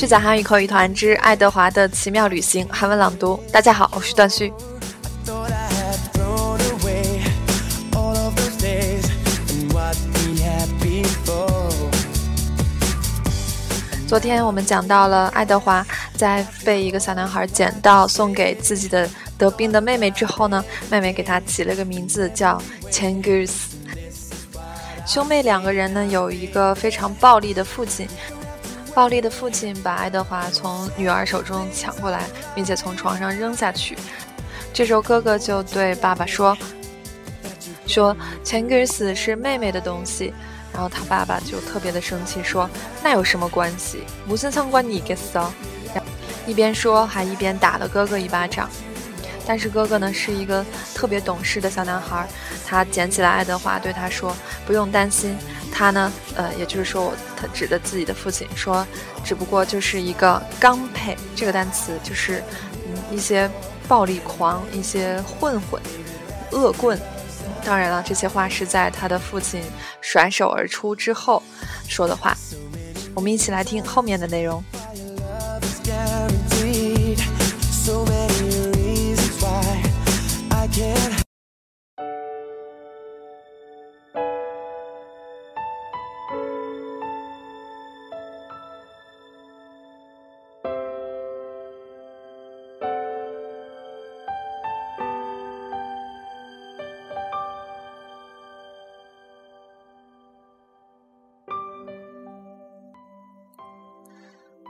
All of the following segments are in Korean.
虚假韩语口语团之爱德华的奇妙旅行韩文朗读。大家好，我是段旭。昨天我们讲到了爱德华在被一个小男孩捡到送给自己的得病的妹妹之后呢，妹妹给他起了个名字叫 Changus。兄妹两个人呢有一个非常暴力的父亲，暴力的父亲把爱德华从女儿手中抢过来，并且从床上扔下去。这时候哥哥就对爸爸说：“说 Changus 是妹妹的东西。”然后他爸爸就特别的生气，说：“那有什么关系？无心参观你给骚！”一边说还一边打了哥哥一巴掌。但是哥哥呢是一个特别懂事的小男孩，他捡起来爱德华，对他说：“不用担心，他呢，呃，也就是说，我他指的自己的父亲说，只不过就是一个刚配这个单词，就是嗯一些暴力狂，一些混混，恶棍。”当然了，这些话是在他的父亲甩手而出之后说的话。我们一起来听后面的内容。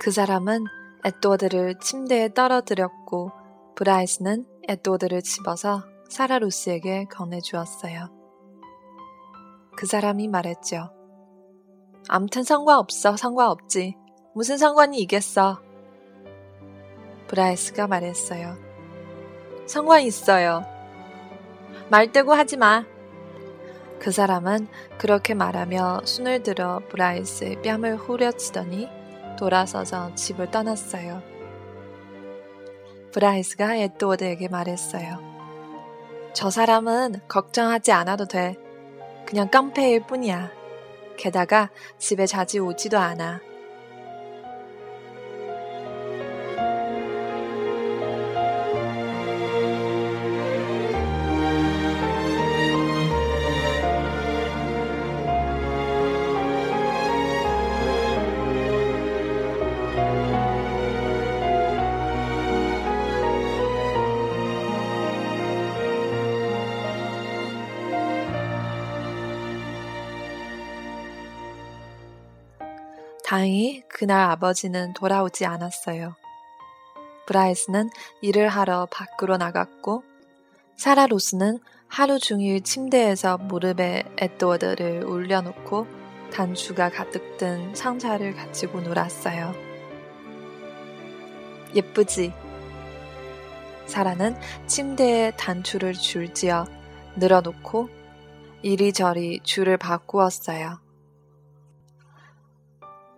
그 사람은 에드워드를 침대에 떨어뜨렸고 브라이스는 에드워드를 집어서 사라 루스에게 건네주었어요. 그 사람이 말했죠. 암튼 상관없어, 상관없지. 무슨 상관이 있겠어. 브라이스가 말했어요. 상관 있어요. 말대고 하지 마. 그 사람은 그렇게 말하며 손을 들어 브라이스의 뺨을 후려치더니 돌아서서 집을 떠났어요. 브라이스가 에드워드에게 말했어요. 저 사람은 걱정하지 않아도 돼. 그냥 깡패일 뿐이야. 게다가 집에 자주 오지도 않아. 大행히 그날 아버지는 돌아오지 않았어요 브라이스는 일을 하러 밖으로 나갔고 사라 로스는 하루 종일 침대에서 무릎에 에드워드를 올려놓고 단추가 가득 든 상자를 가지고 놀았어요 예쁘지 사라는 침대에 단추를 줄지어 늘어놓고 이리저리 줄을 바꾸었어요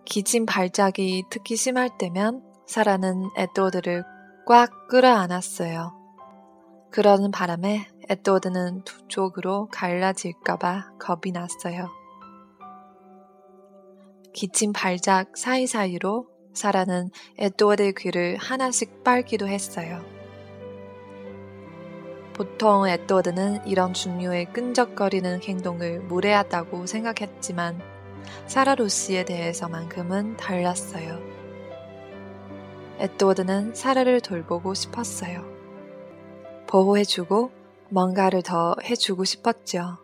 기침 발작이 특히 심할 때면 사라는 에드워드를 꽉 끌어안았어요. 그러는 바람에 에드워드는 두 쪽으로 갈라질까봐 겁이 났어요. 기침 발작 사이사이로 사라는 에드워드의 귀를 하나씩 빨기도 했어요. 보통 에드워드는 이런 중류의 끈적거리는 행동을 무례하다고 생각했지만 사라 루시에 대해서만큼은 달랐어요. 에드워드는 사라를 돌보고 싶었어요. 보호해주고 뭔가를 더 해주고 싶었죠.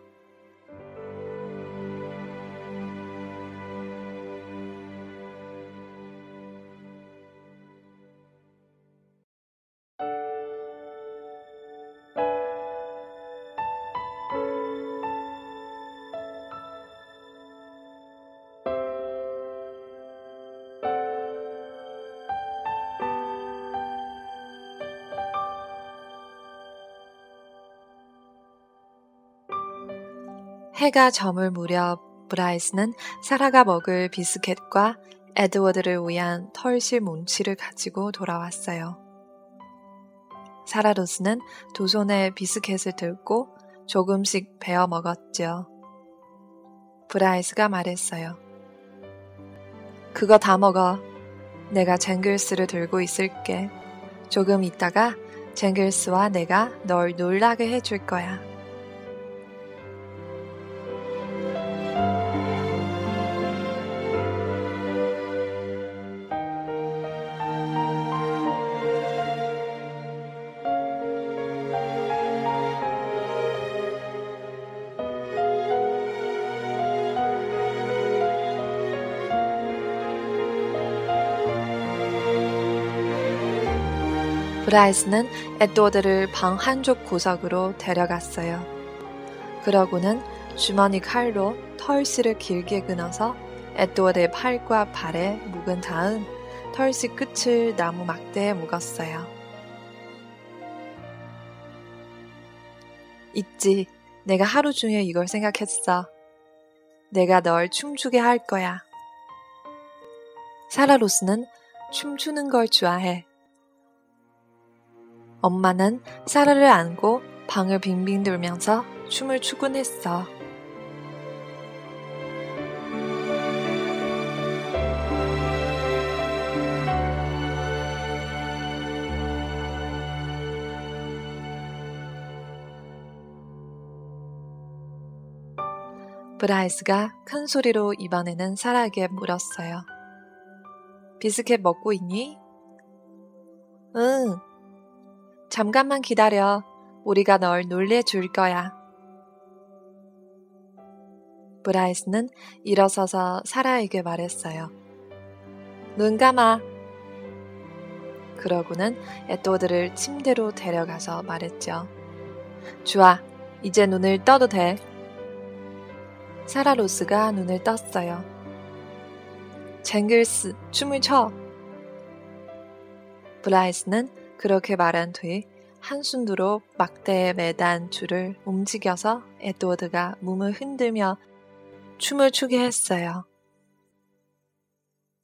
해가 저물 무렵 브라이스는 사라가 먹을 비스켓과 에드워드를 위한 털실 뭉치를 가지고 돌아왔어요. 사라 루스는 두 손에 비스켓을 들고 조금씩 베어 먹었죠. 브라이스가 말했어요. 그거 다 먹어. 내가 쟁글스를 들고 있을게. 조금 있다가 쟁글스와 내가 널 놀라게 해줄 거야. 브라이스는 에드워드를 방 한쪽 구석으로 데려갔어요. 그러고는 주머니 칼로 털씨를 길게 끊어서 에드워드의 팔과 발에 묶은 다음 털씨 끝을 나무 막대에 묶었어요. 있지. 내가 하루 중에 이걸 생각했어. 내가 널 춤추게 할 거야. 사라 로스는 춤추는 걸 좋아해. 엄마는 사라를 안고 방을 빙빙 돌면서 춤을 추곤 했어. 브라이스가 큰 소리로 이번에는 사라에게 물었어요. 비스켓 먹고 있니? 응, 잠깐만 기다려. 우리가 널 놀래줄 거야. 브라이스는 일어서서 사라에게 말했어요. 눈 감아. 그러고는 에드워드를 침대로 데려가서 말했죠. 좋아. 이제 눈을 떠도 돼. 사라 로스가 눈을 떴어요. 쟁글스, 춤을 춰. 브라이스는 그렇게 말한 뒤 한순두로 막대에 매단 줄을 움직여서 에드워드가 몸을 흔들며 춤을 추게 했어요.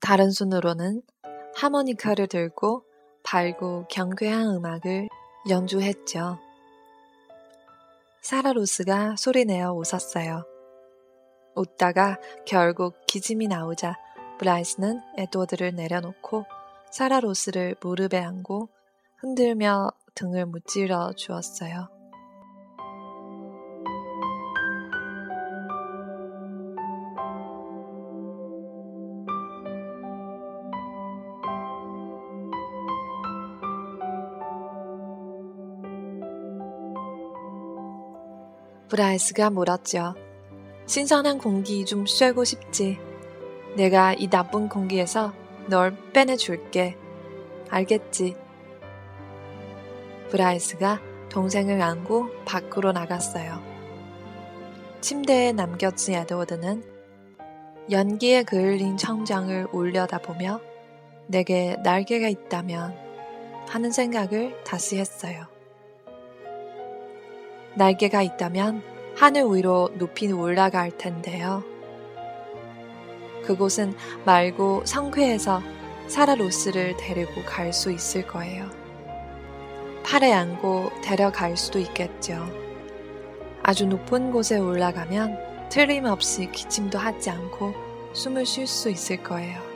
다른 손으로는 하모니카를 들고 밝고 경쾌한 음악을 연주했죠. 사라 로스가 소리내어 웃었어요. 웃다가 결국 기짐이 나오자 브라이스는 에드워드를 내려놓고 사라 로스를 무릎에 안고 흔들며 등을 무찔러 주었어요. 브라이스가 물었죠. 신선한 공기 좀 쐬고 싶지. 내가 이 나쁜 공기에서 널 빼내줄게. 알겠지? 브라이스가 동생을 안고 밖으로 나갔어요. 침대에 남겨진 에드워드는 연기에 그을린 천장을 올려다보며 내게 날개가 있다면 하는 생각을 다시 했어요. 날개가 있다면 하늘 위로 높이 올라갈 텐데요. 그곳은 말고 성회에서 사라 로스를 데리고 갈 수 있을 거예요. 팔에 안고 데려갈 수도 있겠죠. 아주 높은 곳에 올라가면 틀림없이 기침도 하지 않고 숨을 쉴 수 있을 거예요.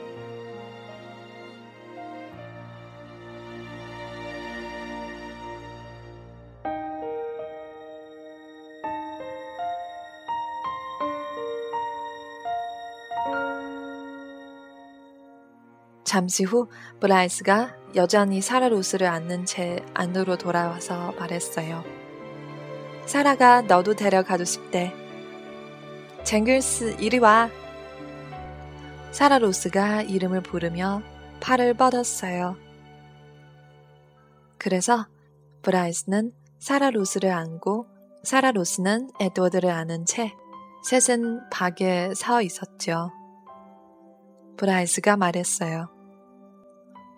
잠시 후 브라이스가 여전히 사라 로스를 안은 채 안으로 돌아와서 말했어요. 사라가 너도 데려가고 싶대. 쟁글스 이리 와. 사라 로스가 이름을 부르며 팔을 뻗었어요. 그래서 브라이스는 사라 로스를 안고 사라 로스는 에드워드를 안은 채 셋은 밖에 서 있었죠. 브라이스가 말했어요.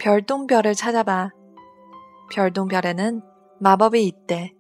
별똥별을 찾아봐. 별똥별에는 마법이 있대.